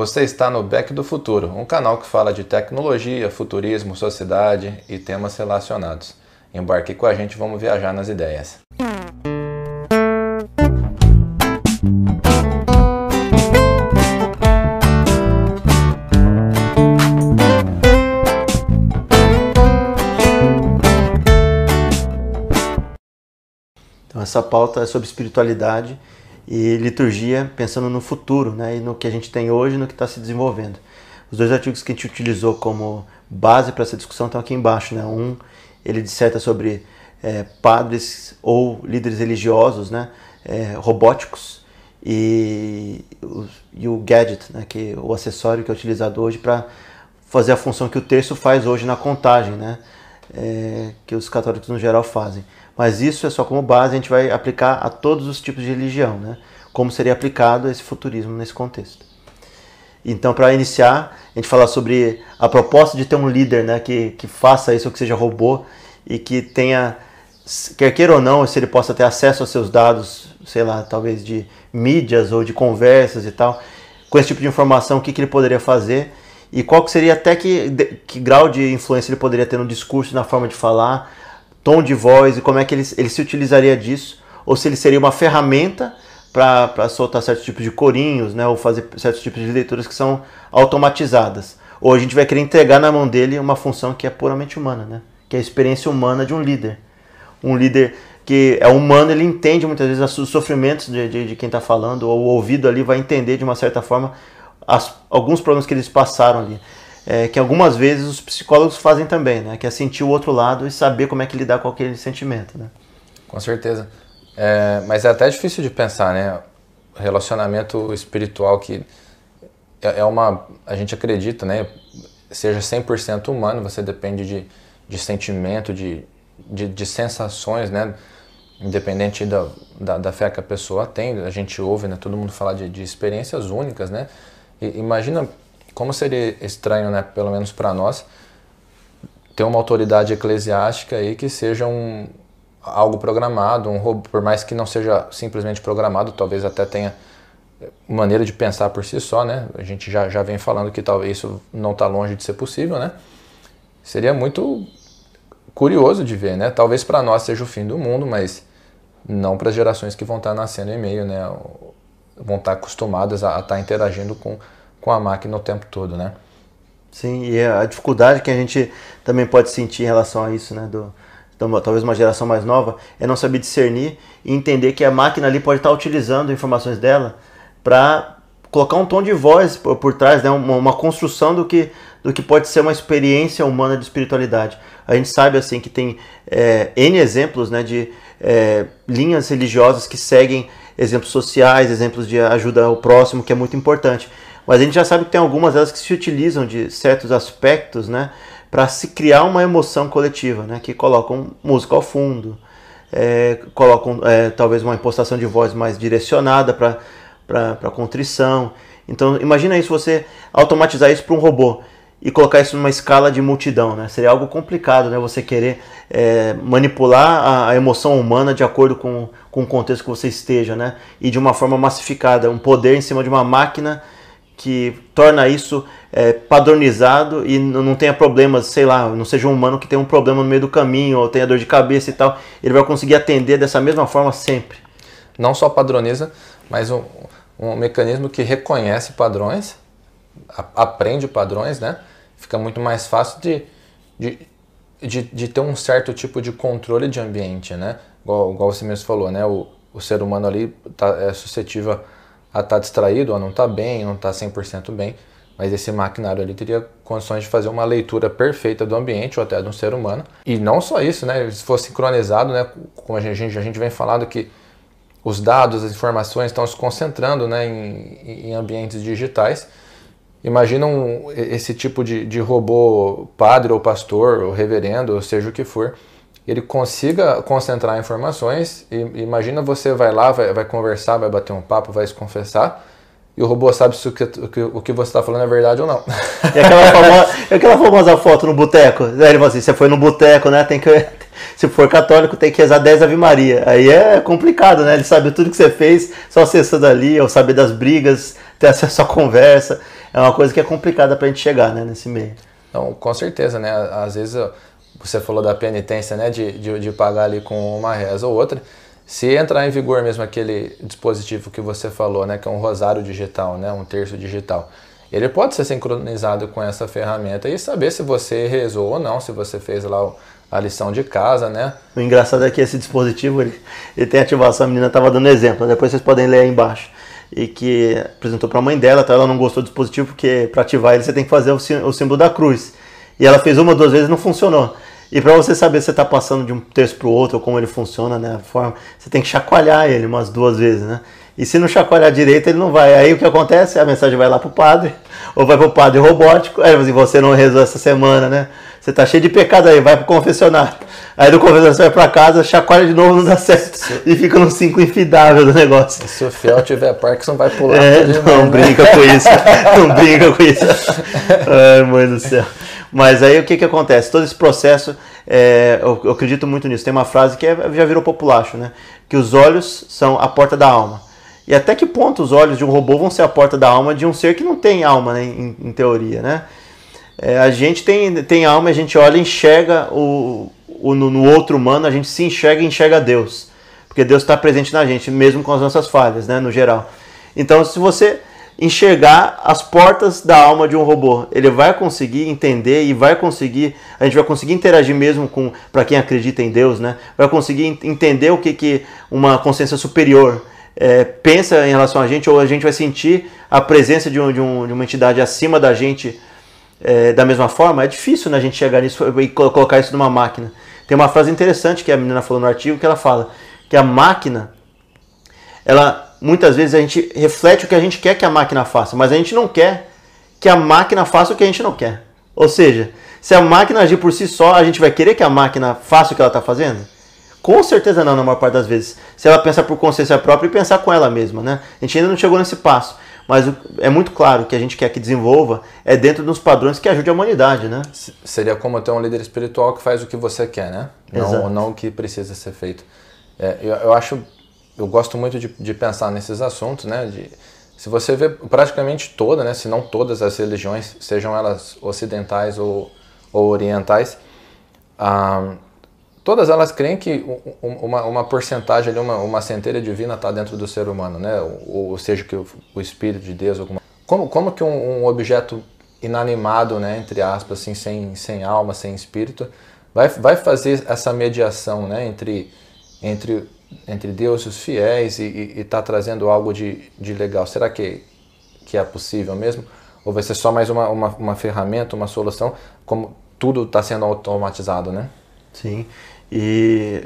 Você está no Back do Futuro, um canal que fala de tecnologia, futurismo, sociedade e temas relacionados. Embarque com a gente, vamos viajar nas ideias. Então essa pauta é sobre espiritualidade e liturgia pensando no futuro, né, e no que a gente tem hoje e no que está se desenvolvendo. Os dois artigos que a gente utilizou como base para essa discussão estão aqui embaixo. Né? Um, ele disserta sobre é, padres ou líderes religiosos né, é, robóticos e, e, o gadget, né, que o acessório que é utilizado hoje para fazer a função que o terço faz hoje na contagem, né, é, que os católicos no geral fazem. Mas isso é só como base, a gente vai aplicar a todos os tipos de religião, né? Como seria aplicado esse futurismo nesse contexto. Então, para iniciar, a gente falar sobre a proposta de ter um líder né, que, que faça isso, que seja robô e que tenha, quer queira ou não, se ele possa ter acesso aos seus dados, sei lá, talvez de mídias ou de conversas e tal, com esse tipo de informação, o que, que ele poderia fazer e qual que seria até que, que grau de influência ele poderia ter no discurso, na forma de falar, tom de voz e como é que ele, ele se utilizaria disso, ou se ele seria uma ferramenta para soltar certos tipos de corinhos, né, ou fazer certos tipos de leituras que são automatizadas. Ou a gente vai querer entregar na mão dele uma função que é puramente humana, né, que é a experiência humana de um líder. Um líder que é humano, ele entende muitas vezes os sofrimentos de, de, de quem está falando, ou o ouvido ali vai entender de uma certa forma as, alguns problemas que eles passaram ali é, que algumas vezes os psicólogos fazem também, né? Que é sentir o outro lado e saber como é que lidar com aquele sentimento, né? Com certeza. É, mas é até difícil de pensar, né? Relacionamento espiritual que é, é uma... A gente acredita, né? Seja 100% humano, você depende de, de sentimento, de, de, de sensações, né? Independente da, da, da, fé que a pessoa tem, a gente ouve, né? Todo mundo falar de, de experiências únicas, né? Imagina como seria estranho, né, pelo menos para nós, ter uma autoridade eclesiástica aí que seja um algo programado, um robô, por mais que não seja simplesmente programado, talvez até tenha maneira de pensar por si só, né? A gente já, já vem falando que talvez isso não está longe de ser possível, né? Seria muito curioso de ver, né? Talvez para nós seja o fim do mundo, mas não para as gerações que vão estar tá nascendo em meio, né? Vão estar acostumadas a estar tá interagindo com com a máquina o tempo todo, né? Sim, e a dificuldade que a gente também pode sentir em relação a isso, né? Do, então, talvez uma geração mais nova, é não saber discernir e entender que a máquina ali pode estar utilizando informações dela para colocar um tom de voz por, por trás, né? Uma, uma, construção do que, do que pode ser uma experiência humana de espiritualidade. A gente sabe assim que tem é, N exemplos né, de é, linhas religiosas que seguem exemplos sociais, exemplos de ajuda ao próximo, que é muito importante. Mas a gente já sabe que tem algumas delas que se utilizam de certos aspectos, né, para se criar uma emoção coletiva, né, que colocam música ao fundo, é, colocam é, talvez uma impostação de voz mais direcionada para contrição. Então imagina isso você automatizar isso para um robô e colocar isso numa escala de multidão, né? Seria algo complicado, né? Você querer é, manipular a, a, emoção humana de acordo com, com o contexto que você esteja, né? E de uma forma massificada, um poder em cima de uma máquina que torna isso é, padronizado e não tenha problemas, sei lá, não seja um humano que tenha um problema no meio do caminho ou tenha dor de cabeça e tal, ele vai conseguir atender dessa mesma forma sempre. Não só padroniza, mas um, um mecanismo que reconhece padrões, aprende padrões, né? Fica muito mais fácil de, de, de, de, ter um certo tipo de controle de ambiente, né? Igual, igual você mesmo falou, né? O, o ser humano ali tá, é suscetível a estar tá distraído, a não estar tá bem, não estar tá 100% bem, mas esse maquinário ali teria condições de fazer uma leitura perfeita do ambiente ou até de um ser humano. E não só isso, né? Se for sincronizado, né? Como a gente, a gente vem falando que os dados, as informações estão se concentrando né, em, em ambientes digitais. Imagina um, esse tipo de, de robô padre ou pastor ou reverendo, ou seja o que for, ele consiga concentrar informações. E imagina você vai lá, vai, vai conversar, vai bater um papo, vai se confessar. E o robô sabe se o que, o que, você está falando é verdade ou não. E aquela famosa, aquela famosa foto no boteco. Ele falou assim: você foi no boteco, né? Tem que, se for católico, tem que rezar 10 Ave Maria. Aí é complicado, né? Ele sabe tudo que você fez, só acessando ali, ou saber das brigas, ter acesso à conversa. É uma coisa que é complicada para a gente chegar né, nesse meio. Não, com certeza, né? Às vezes você falou da penitência, né? De, de, de pagar ali com uma reza ou outra. Se entrar em vigor mesmo aquele dispositivo que você falou, né? Que é um rosário digital, né? Um terço digital. Ele pode ser sincronizado com essa ferramenta e saber se você rezou ou não, se você fez lá o, a lição de casa, né? O engraçado é que esse dispositivo, ele, ele tem ativação, a menina estava dando exemplo, depois vocês podem ler aí embaixo. E que apresentou para a mãe dela, tá? ela não gostou do dispositivo, porque para ativar ele você tem que fazer o, símbolo da cruz. E ela fez uma, duas vezes e não funcionou. E para você saber se você está passando de um texto para o outro, ou como ele funciona, né, a forma, você tem que chacoalhar ele umas duas vezes, né? E se não chacoalhar direito, ele não vai. Aí o que acontece? A mensagem vai lá para o padre, ou vai para o padre robótico. Aí assim, você não rezou essa semana, né? Você tá cheio de pecado aí, vai pro confessionário. Aí do confessionário você vai pra casa, chacoalha de novo, não dá certo. Se... E fica no 5 infidável do negócio. Se o fiel tiver Parkinson, vai pular. É, não brinca com isso. Não brinca com isso. Ai, mãe do céu. Mas aí o que que acontece? Todo esse processo, é, eu, eu, acredito muito nisso. Tem uma frase que é, já virou populacho, né? Que os olhos são a porta da alma. E até que ponto os olhos de um robô vão ser a porta da alma de um ser que não tem alma, né, em, em teoria, né? É, a gente tem, tem alma, a gente olha e enxerga o, o no, no, outro humano, a gente se enxerga e enxerga Deus. Porque Deus está presente na gente, mesmo com as nossas falhas, né, no geral. Então, se você enxergar as portas da alma de um robô, ele vai conseguir entender e vai conseguir, a gente vai conseguir interagir mesmo com, para quem acredita em Deus, né, vai conseguir entender o que, que uma consciência superior é, pensa em relação a gente, ou a gente vai sentir a presença de, um, de, um, de uma entidade acima da gente é, da mesma forma, é difícil né, a gente chegar nisso e colocar isso numa máquina. Tem uma frase interessante que a menina falou no artigo que ela fala que a máquina, ela muitas vezes a gente reflete o que a gente quer que a máquina faça, mas a gente não quer que a máquina faça o que a gente não quer. Ou seja, se a máquina agir por si só, a gente vai querer que a máquina faça o que ela está fazendo? Com certeza não, na maior parte das vezes. Se ela pensar por consciência própria e pensar com ela mesma, né? A gente ainda não chegou nesse passo. Mas é muito claro que a gente quer que desenvolva é dentro dos padrões que ajude a humanidade, né? Seria como ter um líder espiritual que faz o que você quer, né? Não, não o que precisa ser feito. É, eu, eu, acho, eu gosto muito de, de pensar nesses assuntos, né? De, se você vê praticamente toda, né? Se não todas as religiões, sejam elas ocidentais ou, ou orientais, ah, todas elas creem que uma, uma porcentagem, uma, uma centelha divina está dentro do ser humano, né? ou, ou seja, que o, o, Espírito de Deus. Alguma... Como, como que um, um, objeto inanimado, né, entre aspas, assim, sem, sem alma, sem espírito, vai, vai fazer essa mediação né, entre, entre, entre Deus e os fiéis e está trazendo algo de, de legal? Será que, que é possível mesmo? Ou vai ser só mais uma, uma, uma ferramenta, uma solução, como tudo está sendo automatizado, né? Sim. E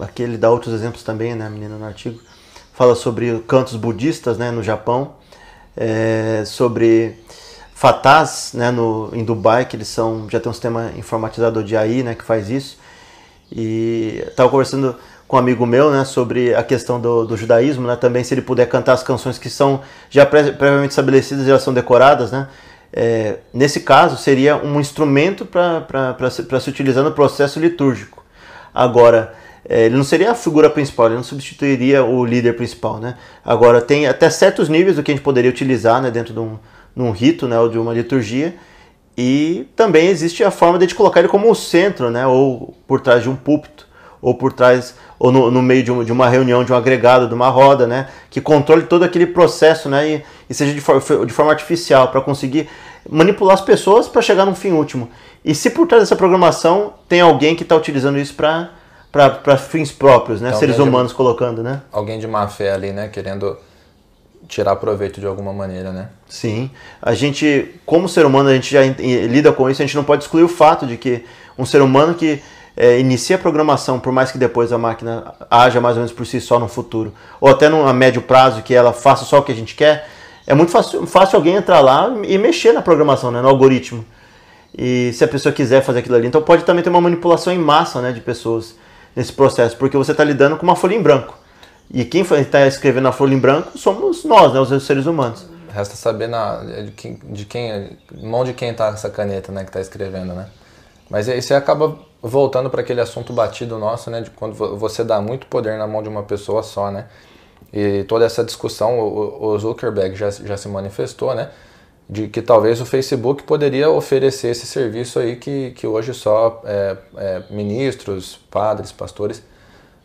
aqui ele dá outros exemplos também, né, a menina no artigo. Fala sobre cantos budistas né, no Japão, é, sobre fatás né, no, em Dubai, que eles são, já tem um sistema informatizador de AI né, que faz isso. E estava conversando com um amigo meu né, sobre a questão do, do, judaísmo, né, também se ele puder cantar as canções que são já previamente estabelecidas e já são decoradas, né, é, nesse caso seria um instrumento para se utilizar no processo litúrgico. Agora, é, ele não seria a figura principal, ele não substituiria o líder principal, né? Agora, tem até certos níveis do que a gente poderia utilizar né, dentro de um, de um rito, né, ou de uma liturgia, e também existe a forma de a gente colocar ele como o centro, né, ou por trás de um púlpito, ou por trás, ou no, no meio de, um, de, uma reunião, de um agregado, de uma roda, né, que controle todo aquele processo, né, e, e seja de, for, de forma artificial, para conseguir manipular as pessoas para chegar num fim último. E se por trás dessa programação tem alguém que está utilizando isso para para fins próprios, né? Então, Seres humanos de, colocando, né? Alguém de má fé ali, né? Querendo tirar proveito de alguma maneira, né? Sim. A gente, como ser humano, a gente já lida com isso, a gente não pode excluir o fato de que um ser humano que é, inicia a programação, por mais que depois a máquina haja mais ou menos por si só no futuro, ou até a médio prazo que ela faça só o que a gente quer, é muito fácil, fácil alguém entrar lá e mexer na programação, né, no algoritmo. E se a pessoa quiser fazer aquilo ali, então pode também ter uma manipulação em massa né, de pessoas nesse processo, porque você está lidando com uma folha em branco. E quem está escrevendo a folha em branco somos nós, né, os seres humanos. Resta saber na, de quem, de quem, mão de quem está essa caneta, né, que está escrevendo, né? Mas isso acaba voltando para aquele assunto batido nosso, né, de quando você dá muito poder na mão de uma pessoa só, né? E toda essa discussão, o Zuckerberg já, já se manifestou, né? de que talvez o Facebook poderia oferecer esse serviço aí que, que hoje só é, é, ministros, padres, pastores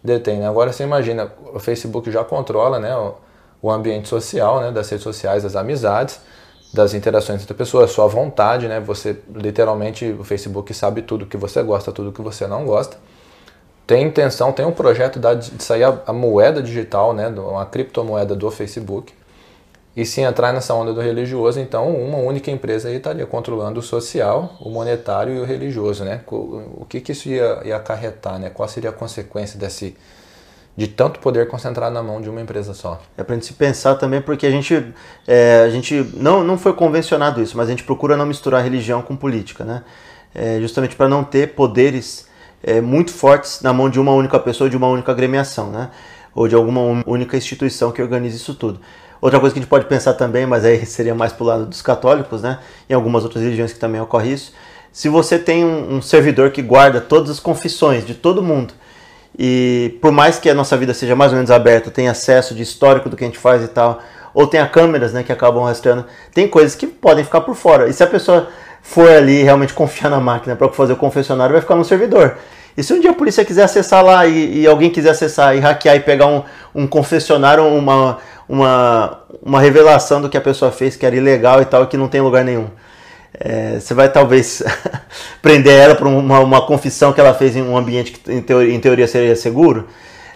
detêm. Né? Agora você imagina, o Facebook já controla né, o, o ambiente social, né, das redes sociais, das amizades, das interações entre pessoas, sua vontade, né? Você literalmente o Facebook sabe tudo que você gosta, tudo que você não gosta. Tem intenção, tem um projeto de sair a, a moeda digital, né, uma criptomoeda do Facebook. E se entrar nessa onda do religioso, então uma única empresa aí estaria controlando o social, o monetário e o religioso, né? O que, que isso ia, ia acarretar, né? Qual seria a consequência desse, de tanto poder concentrar na mão de uma empresa só? É para a gente se pensar também, porque a gente, é, a gente não, não foi convencionado isso, mas a gente procura não misturar religião com política, né? É, justamente para não ter poderes é, muito fortes na mão de uma única pessoa, de uma única agremiação, né? Ou de alguma única instituição que organize isso tudo. Outra coisa que a gente pode pensar também, mas aí seria mais para o lado dos católicos, né? Em algumas outras religiões que também ocorre isso. Se você tem um, um servidor que guarda todas as confissões de todo mundo, e por mais que a nossa vida seja mais ou menos aberta, tem acesso de histórico do que a gente faz e tal, ou tenha câmeras né, que acabam rastreando, tem coisas que podem ficar por fora. E se a pessoa for ali realmente confiar na máquina para fazer o confessionário, vai ficar no servidor. E se um dia a polícia quiser acessar lá e, e alguém quiser acessar e hackear e pegar um, um confessionário, uma, uma, uma revelação do que a pessoa fez que era ilegal e tal, e que não tem lugar nenhum. É, você vai talvez prender ela por uma, uma, confissão que ela fez em um ambiente que em teoria, em teoria seria seguro.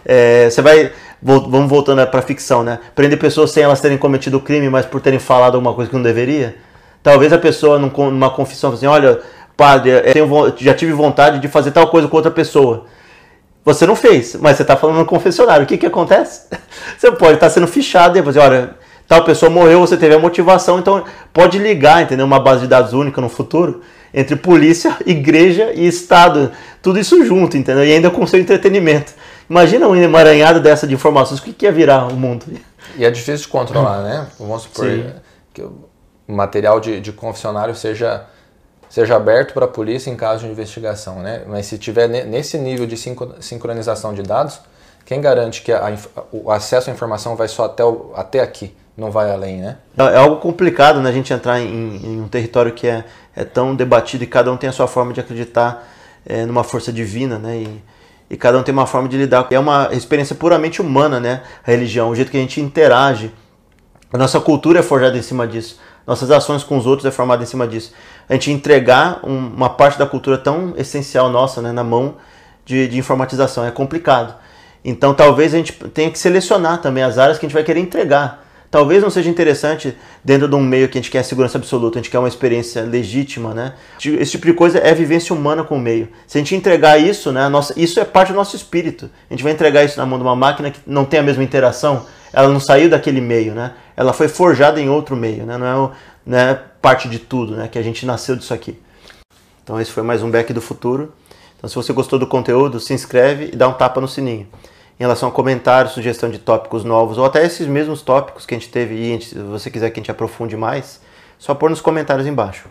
É, você vai, vamos voltando para a ficção, né? Prender pessoas sem elas terem cometido o crime, mas por terem falado alguma coisa que não deveria. Talvez a pessoa numa confissão assim, olha, padre, eu já tive vontade de fazer tal coisa com outra pessoa. Você não fez, mas você está falando no confessionário. O que, que acontece? Você pode estar tá sendo fichado e dizer, olha, tal pessoa morreu, você teve a motivação, então pode ligar, entendeu? Uma base de dados única no futuro entre polícia, igreja e Estado. Tudo isso junto, entendeu? E ainda com seu entretenimento. Imagina um emaranhado dessa de informações, o que, que ia virar o mundo? E é difícil de controlar, né? Vamos supor Sim. que o material de, de confessionário seja seja aberto para a polícia em caso de investigação, né? Mas se tiver nesse nível de sincronização de dados, quem garante que a, o acesso à informação vai só até, o, até aqui, não vai além, né? É, é algo complicado, né? A gente entrar em, em um território que é, é, tão debatido e cada um tem a sua forma de acreditar é, numa força divina, né? E, e cada um tem uma forma de lidar. É uma experiência puramente humana, né? A religião, o jeito que a gente interage. A nossa cultura é forjada em cima disso. Nossas ações com os outros é formada em cima disso a gente entregar um, uma parte da cultura tão essencial nossa né, na mão de, de, informatização. É complicado. Então talvez a gente tenha que selecionar também as áreas que a gente vai querer entregar. Talvez não seja interessante dentro de um meio que a gente quer segurança absoluta, a gente quer uma experiência legítima, né? Esse tipo de coisa é vivência humana com o meio. Se a gente entregar isso, né, nossa, isso é parte do nosso espírito. A gente vai entregar isso na mão de uma máquina que não tem a mesma interação, ela não saiu daquele meio, né? Ela foi forjada em outro meio, né? Não é, né, parte de tudo, né? Que a gente nasceu disso aqui. Então esse foi mais um Back do Futuro. Então se você gostou do conteúdo, se inscreve e dá um tapa no sininho. Em relação a comentários, sugestão de tópicos novos, ou até esses mesmos tópicos que a gente teve e se você quiser que a gente aprofunde mais, só pôr nos comentários embaixo.